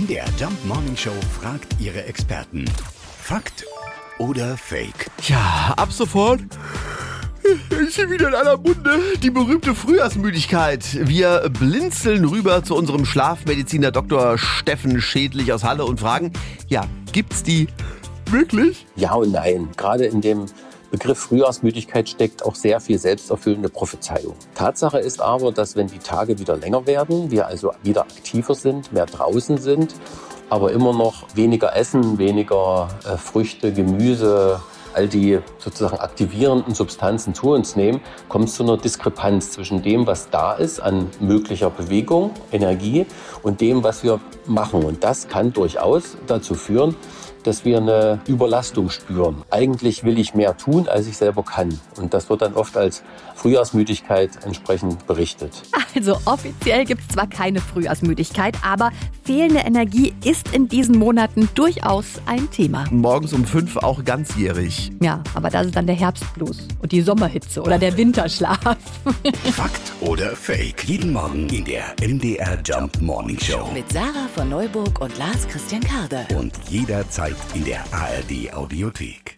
MDR Jump Morning Show fragt ihre Experten. Fakt oder Fake? Ja, ab sofort ist hier wieder in aller Munde die berühmte Frühjahrsmüdigkeit. Wir blinzeln rüber zu unserem Schlafmediziner Dr. Steffen Schädlich aus Halle und fragen, ja, gibt's die wirklich? Ja und nein. Gerade in dem Begriff Frühjahrsmüdigkeit steckt auch sehr viel selbsterfüllende Prophezeiung. Tatsache ist aber, dass wenn die Tage wieder länger werden, wir also wieder aktiver sind, mehr draußen sind, aber immer noch weniger essen, weniger äh, Früchte, Gemüse, all die sozusagen aktivierenden Substanzen zu uns nehmen, kommt es zu einer Diskrepanz zwischen dem, was da ist an möglicher Bewegung, Energie und dem, was wir machen. Und das kann durchaus dazu führen, dass wir eine Überlastung spüren. Eigentlich will ich mehr tun, als ich selber kann. Und das wird dann oft als Frühjahrsmüdigkeit entsprechend berichtet. Also offiziell gibt es zwar keine Frühjahrsmüdigkeit, aber fehlende Energie ist in diesen Monaten durchaus ein Thema. Morgens um fünf auch ganzjährig. Ja, aber das ist dann der Herbstblues und die Sommerhitze oder der Winterschlaf. Fakt oder Fake? Jeden Morgen in der MDR Jump Morning Show. Mit Sarah von Neuburg und Lars Christian Karde. Und jederzeit in der ARD Audiothek.